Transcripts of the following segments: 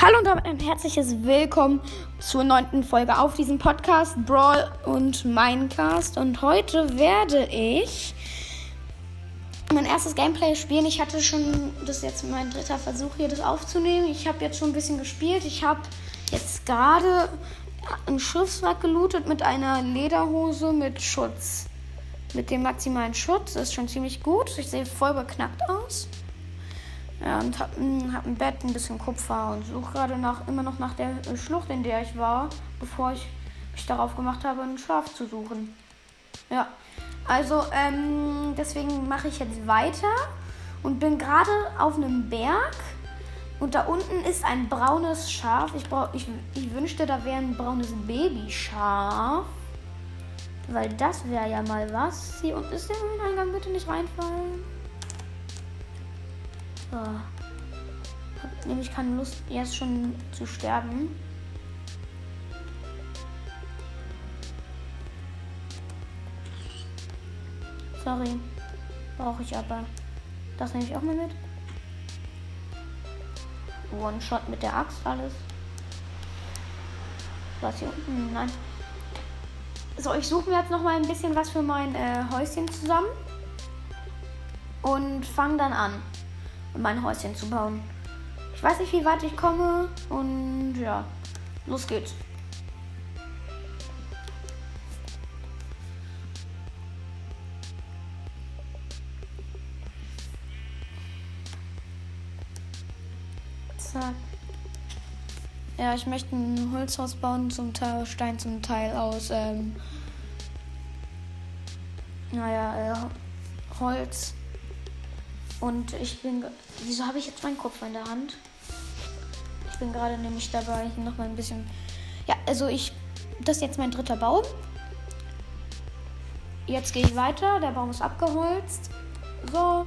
Hallo und damit ein herzliches Willkommen zur neunten Folge auf diesem Podcast Brawl und Minecast. Und heute werde ich mein erstes Gameplay spielen. Ich hatte schon, das ist jetzt mein dritter Versuch hier, das aufzunehmen. Ich habe jetzt schon ein bisschen gespielt. Ich habe jetzt gerade ein Schiffswrack gelootet mit einer Lederhose mit Schutz. Mit dem maximalen Schutz. Das ist schon ziemlich gut. Ich sehe voll beknackt aus. Ja, und hab, hab ein Bett, ein bisschen Kupfer und suche gerade nach, immer noch nach der äh, Schlucht, in der ich war, bevor ich mich darauf gemacht habe, einen Schlaf zu suchen. Ja, also ähm, deswegen mache ich jetzt weiter und bin gerade auf einem Berg und da unten ist ein braunes Schaf. Ich, brauch, ich, ich wünschte, da wäre ein braunes Babyschaf. Weil das wäre ja mal was. Hier unten ist der Höhleneingang, bitte nicht reinfallen. So. Hab nämlich keine Lust, jetzt schon zu sterben. Sorry. Brauche ich aber. Das nehme ich auch mal mit. One-Shot mit der Axt, alles. Was hier unten? Nein. So, ich suche mir jetzt noch mal ein bisschen was für mein äh, Häuschen zusammen. Und fange dann an, mein Häuschen zu bauen. Ich weiß nicht, wie weit ich komme. Und ja, los geht's. Zack. Ja, ich möchte ein Holzhaus bauen, zum Teil aus Stein, zum Teil aus, ähm, naja, äh, Holz. Und ich bin, wieso habe ich jetzt meinen Kopf in der Hand? Ich bin gerade nämlich dabei, hier nochmal ein bisschen, ja, also ich, das ist jetzt mein dritter Baum. Jetzt gehe ich weiter, der Baum ist abgeholzt. So,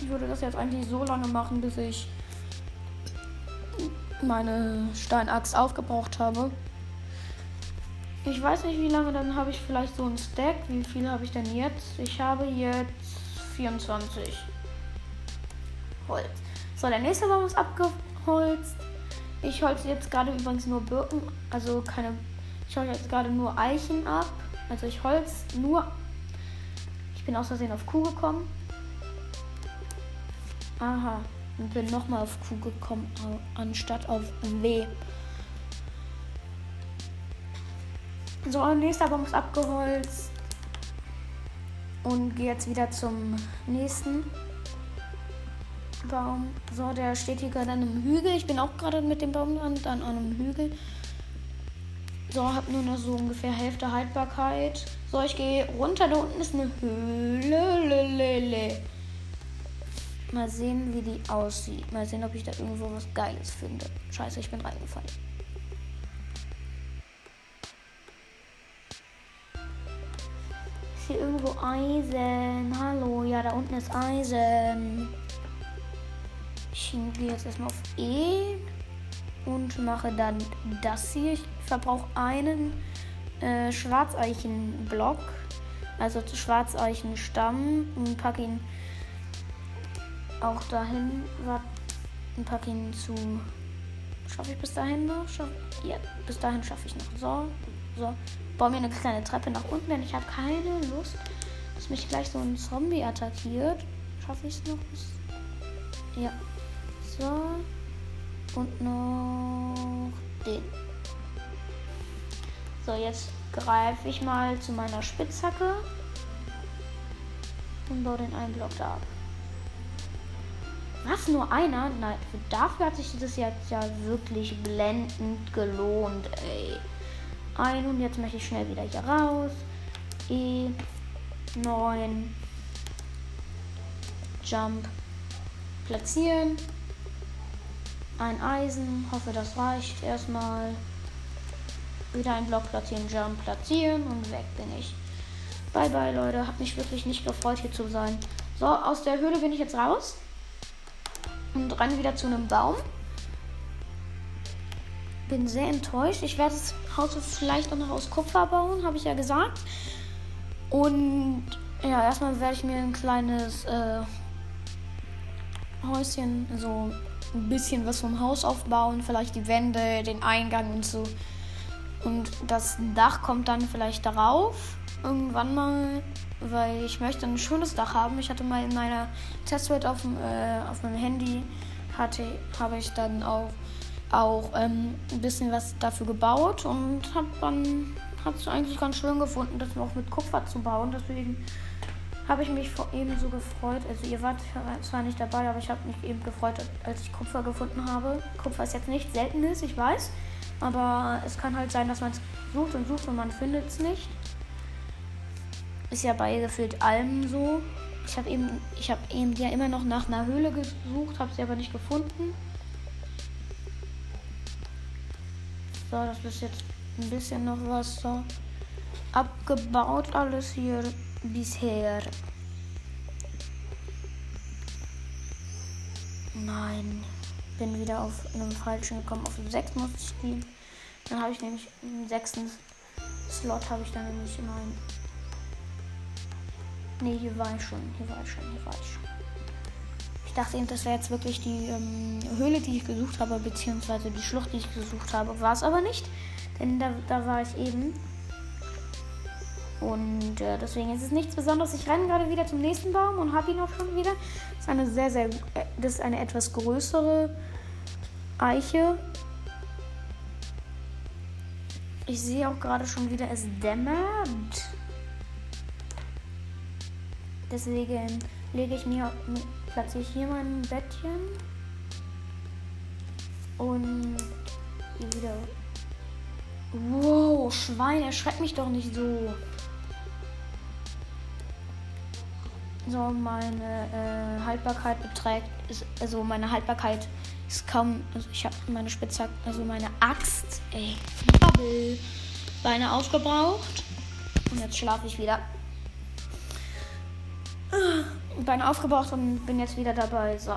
ich würde das jetzt eigentlich so lange machen, bis ich meine Steinaxt aufgebraucht habe. Ich weiß nicht, wie lange, dann habe ich vielleicht so ein Stack. Wie viel habe ich denn jetzt? Ich habe jetzt 24 Holz. So, der nächste Baum ist abgeholzt. Ich holze jetzt gerade übrigens nur Birken, also keine. Ich holze jetzt gerade nur Eichen ab. Also ich holz nur. Ich bin aus Versehen auf Kuh gekommen. Aha. Und bin nochmal auf Q gekommen, anstatt auf W. So, nächster Baum ist abgeholzt. Und gehe jetzt wieder zum nächsten Baum. So, der steht hier gerade an einem Hügel. Ich bin auch gerade mit dem Baum an, an einem Hügel. So, habe nur noch so ungefähr Hälfte Haltbarkeit. So, ich gehe runter. Da unten ist eine Höhle. Mal sehen, wie die aussieht. Mal sehen, ob ich da irgendwo was Geiles finde. Scheiße, ich bin reingefallen. Ist hier irgendwo Eisen? Hallo, ja, da unten ist Eisen. Ich gehe jetzt erstmal auf E und mache dann das hier. Ich verbrauche einen äh, Schwarzeichenblock, also Schwarzeichenstamm und packe ihn auch dahin und packe ihn zu. Schaffe ich bis dahin noch? Schaff, ja, bis dahin schaffe ich noch. So, so. Baue mir eine kleine Treppe nach unten, denn ich habe keine Lust, dass mich gleich so ein Zombie attackiert. Schaffe ich es noch? Ja. So. Und noch den. So, jetzt greife ich mal zu meiner Spitzhacke und baue den einen Block da ab. Was, nur einer? Nein, dafür hat sich das jetzt ja wirklich blendend gelohnt, ey. Ein und jetzt möchte ich schnell wieder hier raus. E, 9, Jump, platzieren. Ein Eisen, hoffe das reicht erstmal. Wieder ein Block platzieren, Jump platzieren und weg bin ich. Bye bye Leute, hat mich wirklich nicht gefreut hier zu sein. So, aus der Höhle bin ich jetzt raus und renne wieder zu einem Baum. Bin sehr enttäuscht. Ich werde das Haus vielleicht auch noch aus Kupfer bauen, habe ich ja gesagt. Und ja, erstmal werde ich mir ein kleines äh, Häuschen, so ein bisschen was vom Haus aufbauen, vielleicht die Wände, den Eingang und so. Und das Dach kommt dann vielleicht darauf, irgendwann mal, weil ich möchte ein schönes Dach haben. Ich hatte mal in meiner Testwelt auf, äh, auf meinem Handy, hatte, habe ich dann auch, auch ähm, ein bisschen was dafür gebaut und habe dann hat es eigentlich ganz schön gefunden, das noch mit Kupfer zu bauen. Deswegen habe ich mich eben so gefreut. Also ihr wart zwar nicht dabei, aber ich habe mich eben gefreut, als ich Kupfer gefunden habe. Kupfer ist jetzt nicht seltenes, ich weiß. Aber es kann halt sein, dass man es sucht und sucht und man findet es nicht. Ist ja bei gefühlt allem so. Ich habe eben, ich habe eben ja immer noch nach einer Höhle gesucht, habe sie aber nicht gefunden. So, das ist jetzt ein bisschen noch was so abgebaut alles hier bisher. Nein, bin wieder auf einem falschen gekommen. Auf 6 muss ich gehen. Dann habe ich nämlich im sechsten Slot habe ich dann nämlich immer ein. Ne, hier war ich schon. Hier war ich schon. Hier war ich schon. Ich dachte eben, das wäre jetzt wirklich die ähm, Höhle, die ich gesucht habe, beziehungsweise die Schlucht, die ich gesucht habe. War es aber nicht. Denn da, da war ich eben. Und äh, deswegen ist es nichts Besonderes. Ich renne gerade wieder zum nächsten Baum und habe ihn auch schon wieder. Das ist eine sehr, sehr, äh, das ist eine etwas größere Eiche. Ich sehe auch gerade schon wieder, es dämmert. Deswegen lege ich mir, platziere ich hier mein Bettchen. Und hier wieder. Wow, Schwein, erschreckt mich doch nicht so. So, meine äh, Haltbarkeit beträgt, ist, also meine Haltbarkeit ist kaum, also ich habe meine Spitzhacke, also meine Axt, ey, Bubble, Beine aufgebraucht. Und jetzt schlafe ich wieder. Beine aufgebraucht und bin jetzt wieder dabei. So.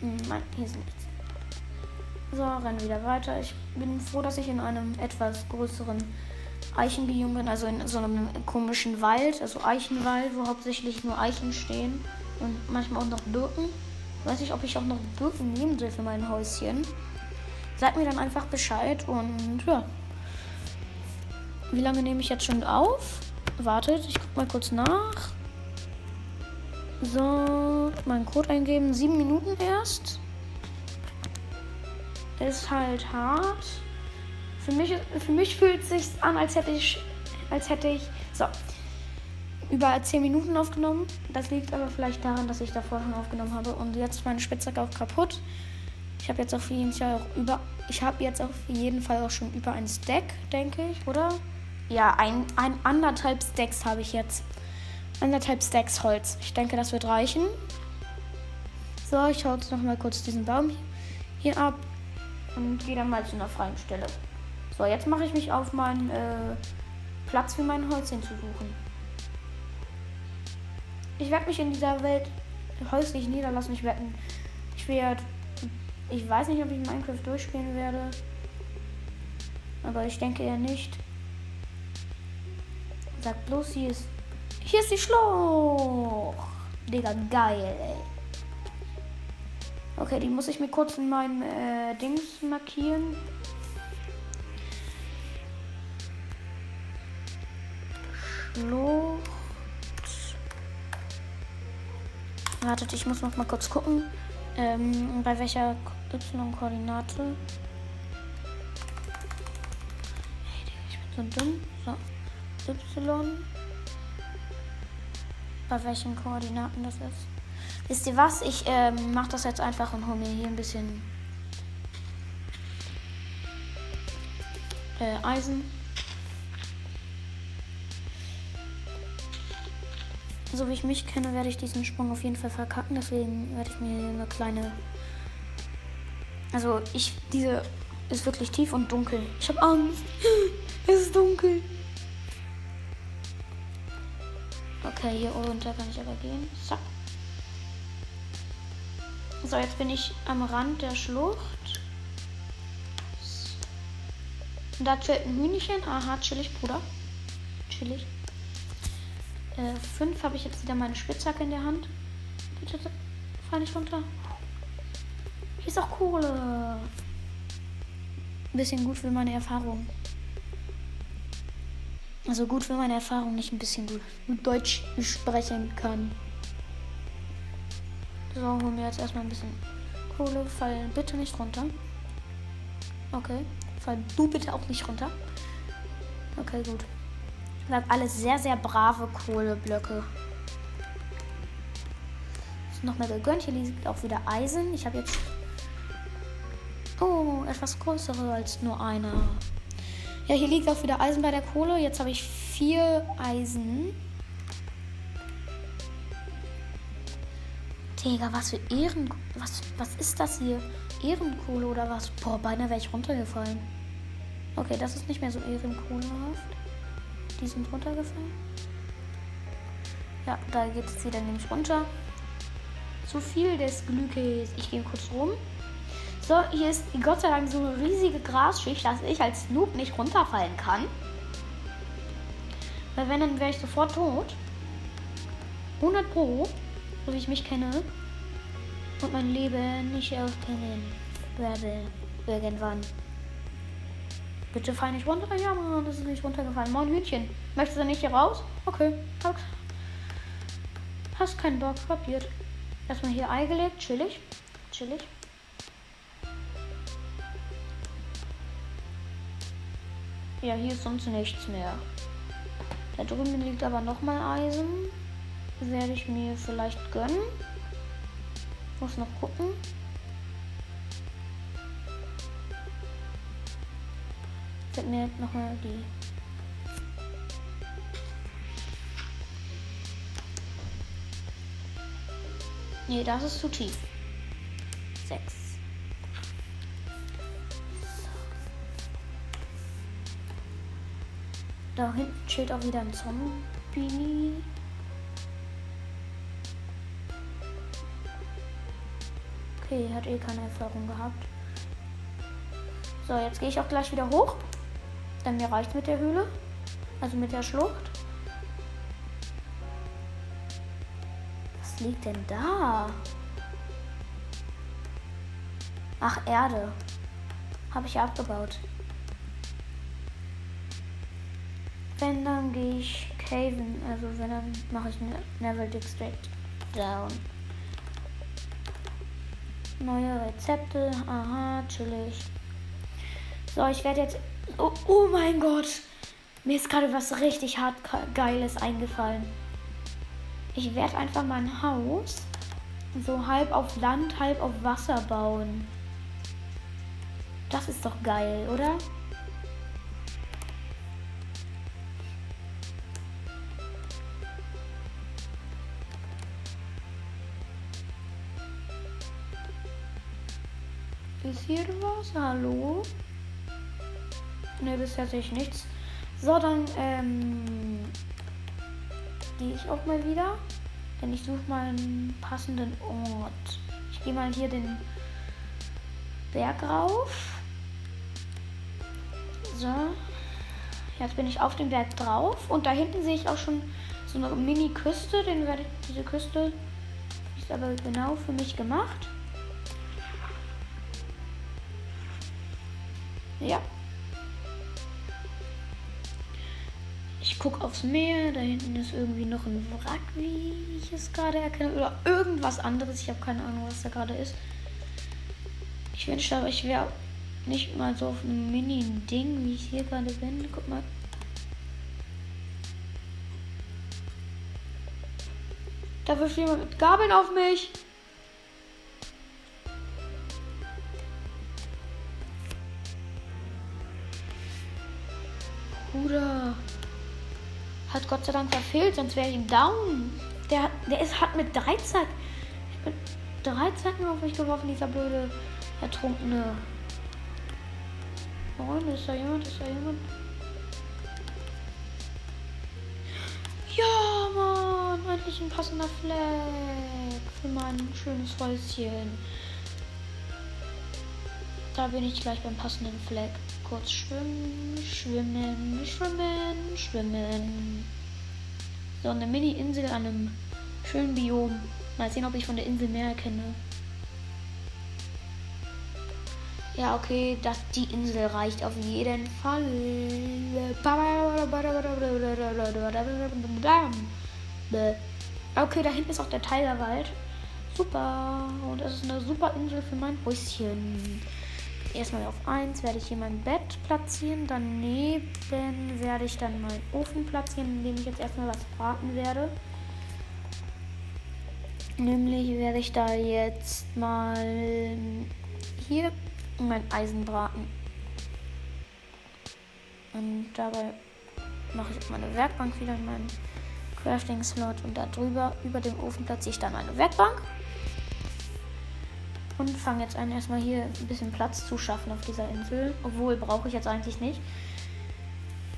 Hm, nein, hier ist nichts. So, rennen wieder weiter. Ich bin froh, dass ich in einem etwas größeren Eichenbiom bin, also in so einem komischen Wald, also Eichenwald, wo hauptsächlich nur Eichen stehen und manchmal auch noch Birken. Ich weiß nicht, ob ich auch noch Birken nehmen soll für mein Häuschen. Sagt mir dann einfach Bescheid und ja. Wie lange nehme ich jetzt schon auf? Wartet, ich guck mal kurz nach. So, meinen Code eingeben. Sieben Minuten erst. Ist halt hart. Für mich, für mich fühlt es sich an, als hätte ich, als hätte ich, so, über 10 Minuten aufgenommen. Das liegt aber vielleicht daran, dass ich davor schon aufgenommen habe und jetzt ist meine Spitzhacke auch kaputt. Ich habe jetzt auf jeden Fall auch über, ich habe jetzt auf jeden Fall auch schon über ein Stack, denke ich, oder? Ja, ein, ein anderthalb Stacks habe ich jetzt. Anderthalb Stacks Holz. Ich denke, das wird reichen. So, ich hau jetzt noch mal kurz diesen Baum hier ab und gehe dann mal zu einer freien Stelle. So, jetzt mache ich mich auf meinen äh, Platz für mein Häuschen zu suchen. Ich werde mich in dieser Welt häuslich niederlassen. Ich werde. Ich werde. Ich weiß nicht, ob ich Minecraft durchspielen werde. Aber ich denke eher nicht. Sag bloß, hier ist. Hier ist die Schlucht. Digga, geil, ey. Okay, die muss ich mir kurz in meinem äh, Dings markieren. Flucht. Wartet, ich muss noch mal kurz gucken, ähm, bei welcher Y-Koordinate. Ich bin so dumm. So, Y. Bei welchen Koordinaten das ist. Wisst ihr was? Ich ähm, mache das jetzt einfach und hole mir hier ein bisschen äh, Eisen. So wie ich mich kenne, werde ich diesen Sprung auf jeden Fall verkacken. Deswegen werde ich mir eine kleine. Also ich, diese ist wirklich tief und dunkel. Ich habe Angst. es ist dunkel. Okay, hier runter kann ich aber gehen. Zack. So, jetzt bin ich am Rand der Schlucht. Und da chillt ein Hühnchen. Aha, chillig, Bruder. Chillig. 5 äh, habe ich jetzt wieder meine Spitzhacke in der Hand. Fall nicht runter. Hier ist auch Kohle. Ein bisschen gut für meine Erfahrung. Also gut für meine Erfahrung, nicht ein bisschen gut. Gut Deutsch sprechen kann. So, holen wir jetzt erstmal ein bisschen Kohle. Fall bitte nicht runter. Okay. Fall du bitte auch nicht runter. Okay, gut. Das sind alles sehr, sehr brave Kohleblöcke. Noch mehr gegönnt. Hier liegt auch wieder Eisen. Ich habe jetzt. Oh, etwas größere als nur eine. Ja, hier liegt auch wieder Eisen bei der Kohle. Jetzt habe ich vier Eisen. Digga, was für Ehren. Was, was ist das hier? Ehrenkohle oder was? Boah, beinahe wäre ich runtergefallen. Okay, das ist nicht mehr so ehrenkohlehaft. Die sind runtergefallen. Ja, da geht es wieder nämlich runter. Zu viel des Glückes. Ich gehe kurz rum. So, hier ist Gott sei Dank so eine riesige Grasschicht, dass ich als Noob nicht runterfallen kann. Weil wenn, dann wäre ich sofort tot. 100 Pro, so wie ich mich kenne. Und mein Leben nicht aufkennen werde irgendwann. Bitte fall nicht runter. Ja, Mann, das ist nicht runtergefallen. Moin Hühnchen. Möchtest du nicht hier raus? Okay. Hast keinen Bock. Kapiert. Erstmal hier Ei gelegt. Chillig. Chillig. Ja, hier ist sonst nichts mehr. Da drüben liegt aber nochmal Eisen. Werde ich mir vielleicht gönnen. Muss noch gucken. Fällt mir nochmal die. Nee, das ist zu tief. Sechs. Da hinten steht auch wieder ein Zombie. Okay, hat eh keine Erfahrung gehabt. So, jetzt gehe ich auch gleich wieder hoch. Denn mir reicht mit der Höhle. Also mit der Schlucht. Was liegt denn da? Ach, Erde. Habe ich abgebaut. Wenn, dann gehe ich caven. Also wenn, dann mache ich ne Never Dig Straight Down. Neue Rezepte. Aha, chillig. So, ich werde jetzt Oh, oh mein Gott. Mir ist gerade was richtig hart Geiles eingefallen. Ich werde einfach mein Haus so halb auf Land, halb auf Wasser bauen. Das ist doch geil, oder? Ist hier was? Hallo? Ne, bisher sehe ich nichts. So, dann ähm, gehe ich auch mal wieder. Denn ich suche mal einen passenden Ort. Ich gehe mal hier den Berg rauf. So. Jetzt bin ich auf dem Berg drauf. Und da hinten sehe ich auch schon so eine Mini-Küste. Den werde ich, diese Küste ist aber genau für mich gemacht. Ja, Ich gucke aufs Meer, da hinten ist irgendwie noch ein Wrack, wie ich es gerade erkenne. Oder irgendwas anderes. Ich habe keine Ahnung, was da gerade ist. Ich wünschte aber, ich wäre nicht mal so auf einem Mini-Ding, wie ich hier gerade bin. Guck mal. Da wirft jemand mit Gabeln auf mich. Gott sei Dank verfehlt, sonst wäre ich ihm down. Der, der ist, hat mit drei Zack. Ich bin drei Zacken auf mich geworfen, dieser blöde Ertrunkene. Moin, ist da jemand? Ist da jemand? Ja, Mann, endlich ein passender Fleck für mein schönes Häuschen. Da bin ich gleich beim passenden Fleck kurz schwimmen, schwimmen, schwimmen, schwimmen. So eine Mini-Insel an einem schönen Biom. Mal sehen, ob ich von der Insel mehr erkenne. Ja, okay, das, die Insel reicht auf jeden Fall. Okay, da hinten ist auch der Tigerwald. Super. Und das ist eine super Insel für mein Häuschen. Erstmal auf 1 werde ich hier mein Bett platzieren. Daneben werde ich dann meinen Ofen platzieren, in dem ich jetzt erstmal was braten werde. Nämlich werde ich da jetzt mal hier mein Eisen braten. Und dabei mache ich meine Werkbank wieder in meinen Crafting-Slot und da drüber, über dem Ofen platziere ich dann eine Werkbank. Und fange jetzt an, erstmal hier ein bisschen Platz zu schaffen auf dieser Insel. Obwohl, brauche ich jetzt eigentlich nicht.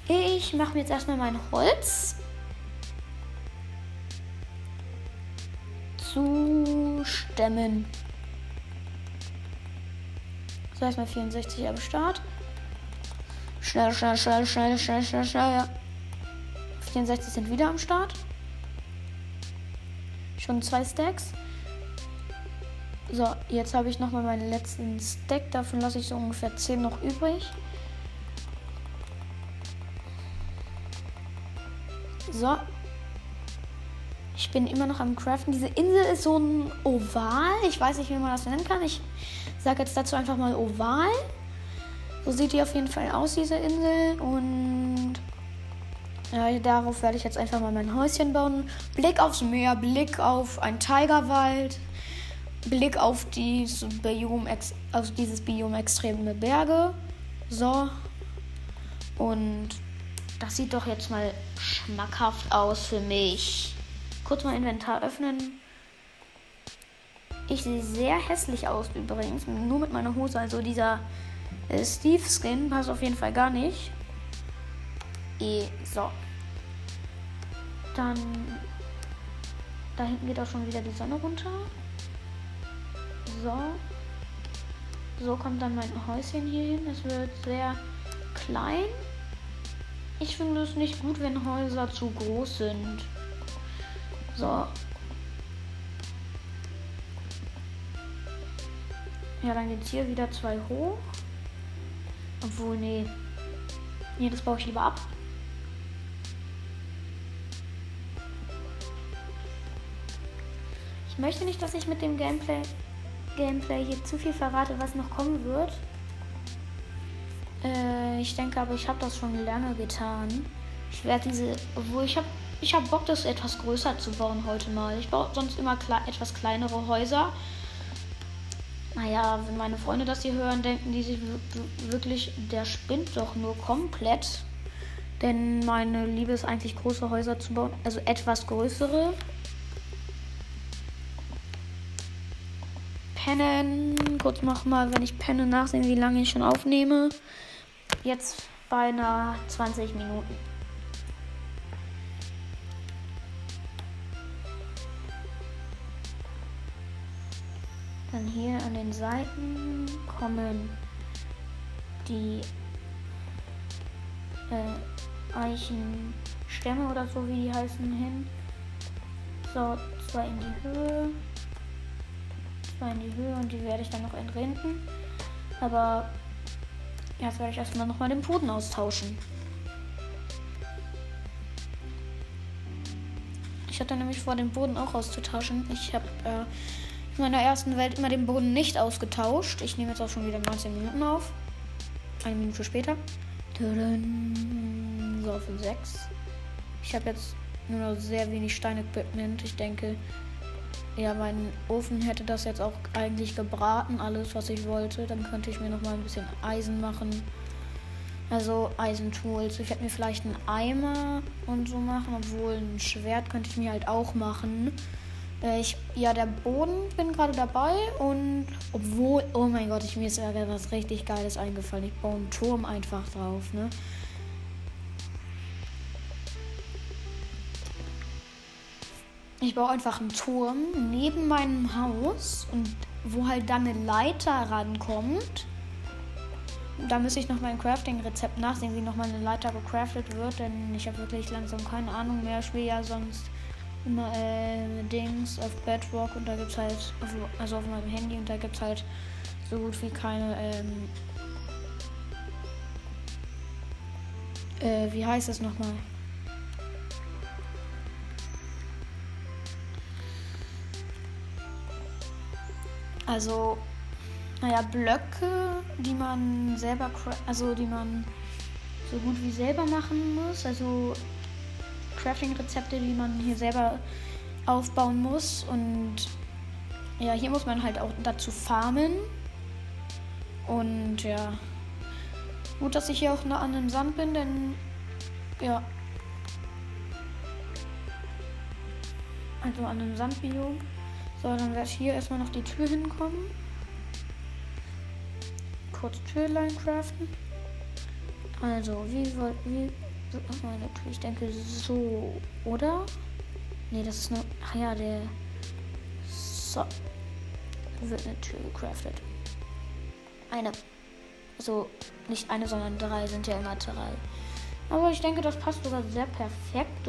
Ich mache mir jetzt erstmal mein Holz. Zu Stämmen. So, erstmal 64 am Start. Schnell, schnell, schnell, schnell, schnell, schnell, schnell, ja. 64 sind wieder am Start. Schon zwei Stacks. So, jetzt habe ich nochmal meinen letzten Stack. Davon lasse ich so ungefähr 10 noch übrig. So. Ich bin immer noch am Craften. Diese Insel ist so ein Oval. Ich weiß nicht, wie man das nennen kann. Ich sage jetzt dazu einfach mal Oval. So sieht die auf jeden Fall aus, diese Insel. Und ja, darauf werde ich jetzt einfach mal mein Häuschen bauen. Blick aufs Meer, Blick auf einen Tigerwald. Blick auf, dies Biom, auf dieses Biom extreme Berge. So. Und das sieht doch jetzt mal schmackhaft aus für mich. Kurz mal Inventar öffnen. Ich sehe sehr hässlich aus übrigens. Nur mit meiner Hose. Also dieser äh, Steve Skin passt auf jeden Fall gar nicht. E so. Dann. Da hinten geht auch schon wieder die Sonne runter. So. So kommt dann mein Häuschen hier hin. Es wird sehr klein. Ich finde es nicht gut, wenn Häuser zu groß sind. So. Ja, dann geht's hier wieder zwei hoch. Obwohl, nee. Nee, das baue ich lieber ab. Ich möchte nicht, dass ich mit dem Gameplay Gameplay hier zu viel verrate, was noch kommen wird. Äh, ich denke aber, ich habe das schon lange getan. Ich werde diese, obwohl ich habe ich hab Bock, das etwas größer zu bauen heute mal. Ich baue sonst immer kle etwas kleinere Häuser. Naja, wenn meine Freunde das hier hören, denken die sich wirklich, der spinnt doch nur komplett. Denn meine Liebe ist eigentlich große Häuser zu bauen, also etwas größere. Pennen. Kurz mach mal, wenn ich penne, nachsehen, wie lange ich schon aufnehme. Jetzt bei einer 20 Minuten. Dann hier an den Seiten kommen die äh, Eichenstämme oder so wie die heißen hin. So, zwei in die Höhe mal in die Höhe und die werde ich dann noch entrinden. Aber jetzt werde ich erstmal nochmal den Boden austauschen. Ich hatte nämlich vor, den Boden auch auszutauschen. Ich habe äh, in meiner ersten Welt immer den Boden nicht ausgetauscht. Ich nehme jetzt auch schon wieder 19 Minuten auf. Eine Minute später. So, für 6. Ich habe jetzt nur noch sehr wenig Stein-Equipment. Ich denke, ja, mein Ofen hätte das jetzt auch eigentlich gebraten, alles was ich wollte. Dann könnte ich mir noch mal ein bisschen Eisen machen. Also Eisentools. Ich hätte mir vielleicht einen Eimer und so machen, obwohl ein Schwert könnte ich mir halt auch machen. Äh, ich, ja, der Boden bin gerade dabei und obwohl, oh mein Gott, ich, mir ist ja was richtig Geiles eingefallen. Ich baue einen Turm einfach drauf, ne? Ich baue einfach einen Turm neben meinem Haus und wo halt dann eine Leiter rankommt. Da müsste ich noch mein Crafting-Rezept nachsehen, wie nochmal eine Leiter gecraftet wird, denn ich habe wirklich langsam keine Ahnung mehr. Ich will ja sonst immer äh, Dings auf Bedrock und da gibt's halt, auf, also auf meinem Handy und da gibt's halt so gut wie keine, ähm, äh, wie heißt das nochmal? Also, naja, Blöcke, die man selber, also die man so gut wie selber machen muss. Also Crafting-Rezepte, die man hier selber aufbauen muss. Und ja, hier muss man halt auch dazu farmen. Und ja, gut, dass ich hier auch an dem Sand bin, denn ja. Also an dem Sandbiom. So, dann werde ich hier erstmal noch die Tür hinkommen. Kurz Türlein craften. Also, wie soll. Wie, ich denke so, oder? Ne, das ist nur. Ach ja, der. So. Wird eine Tür gecraftet. Eine. Also, nicht eine, sondern drei sind ja immer drei. Aber ich denke, das passt sogar sehr perfekt.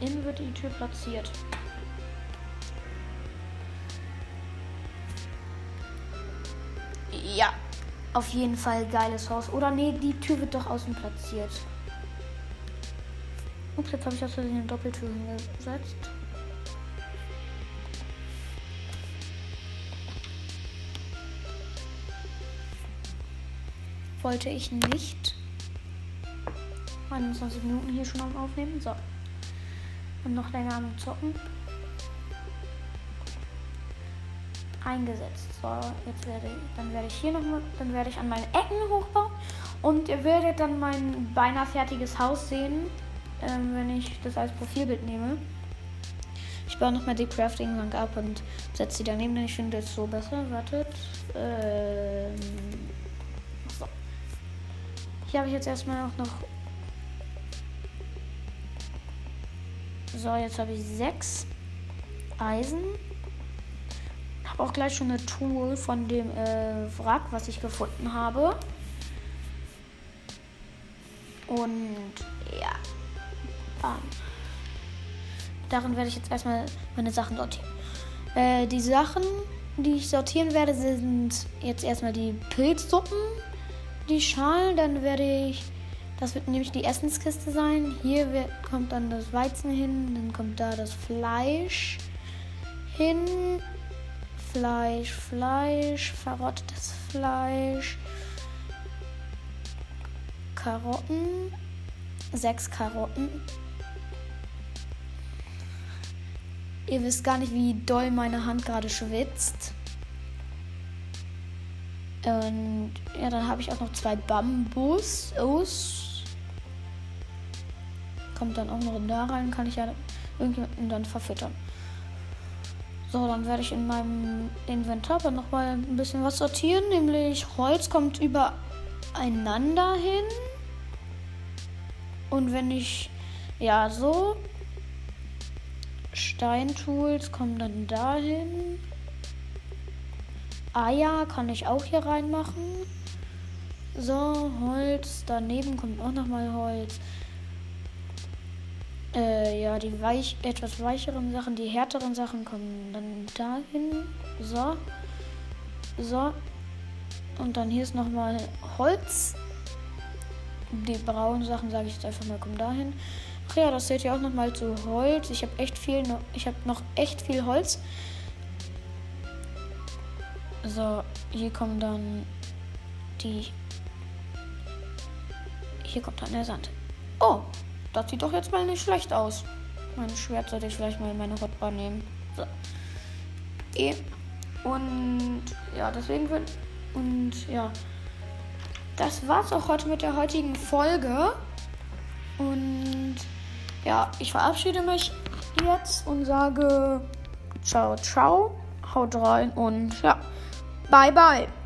Innen wird die Tür platziert. Ja, auf jeden Fall geiles Haus. Oder nee, die Tür wird doch außen platziert. Ups, jetzt habe ich aus Versehen eine Doppeltür hingesetzt. Wollte ich nicht. 21 Minuten hier schon am Aufnehmen. So. Und noch länger am Zocken. eingesetzt. So, jetzt werde ich, dann werde ich hier nochmal, dann werde ich an meinen Ecken hochbauen und ihr werdet dann mein beinahe fertiges Haus sehen, ähm, wenn ich das als Profilbild nehme. Ich baue nochmal die Crafting Bank ab und setze sie daneben, denn ich finde es so besser. Wartet. Ähm, so. Hier habe ich jetzt erstmal auch noch. So, jetzt habe ich sechs Eisen habe auch gleich schon eine Tool von dem äh, Wrack, was ich gefunden habe. Und ja. Bam. Darin werde ich jetzt erstmal meine Sachen sortieren. Äh, die Sachen, die ich sortieren werde, sind jetzt erstmal die Pilzsuppen, die Schalen. Dann werde ich, das wird nämlich die Essenskiste sein. Hier wird, kommt dann das Weizen hin, dann kommt da das Fleisch hin. Fleisch, Fleisch, verrottetes Fleisch, Karotten, sechs Karotten. Ihr wisst gar nicht, wie doll meine Hand gerade schwitzt. Und ja, dann habe ich auch noch zwei Bambus. Kommt dann auch noch da rein, kann ich ja irgendjemanden dann verfüttern. So, dann werde ich in meinem Inventar aber noch mal ein bisschen was sortieren. Nämlich Holz kommt übereinander hin. Und wenn ich, ja, so. Steintools kommen dann dahin. Eier kann ich auch hier reinmachen. So, Holz. Daneben kommt auch noch mal Holz. Äh, ja, die weich, etwas weicheren Sachen, die härteren Sachen kommen dann dahin. So. So. Und dann hier ist nochmal Holz. Die braunen Sachen, sage ich jetzt einfach mal, kommen dahin. Ach ja, das seht ihr auch nochmal zu Holz. Ich habe echt viel, ich habe noch echt viel Holz. So, hier kommen dann die. Hier kommt dann der Sand. Oh, das sieht doch jetzt mal nicht schlecht aus. Mein Schwert sollte ich vielleicht mal in meine Hotbar nehmen. So. E. Und ja, deswegen wird. Und ja. Das war's auch heute mit der heutigen Folge. Und ja, ich verabschiede mich jetzt und sage ciao, ciao, haut rein und ja, bye, bye.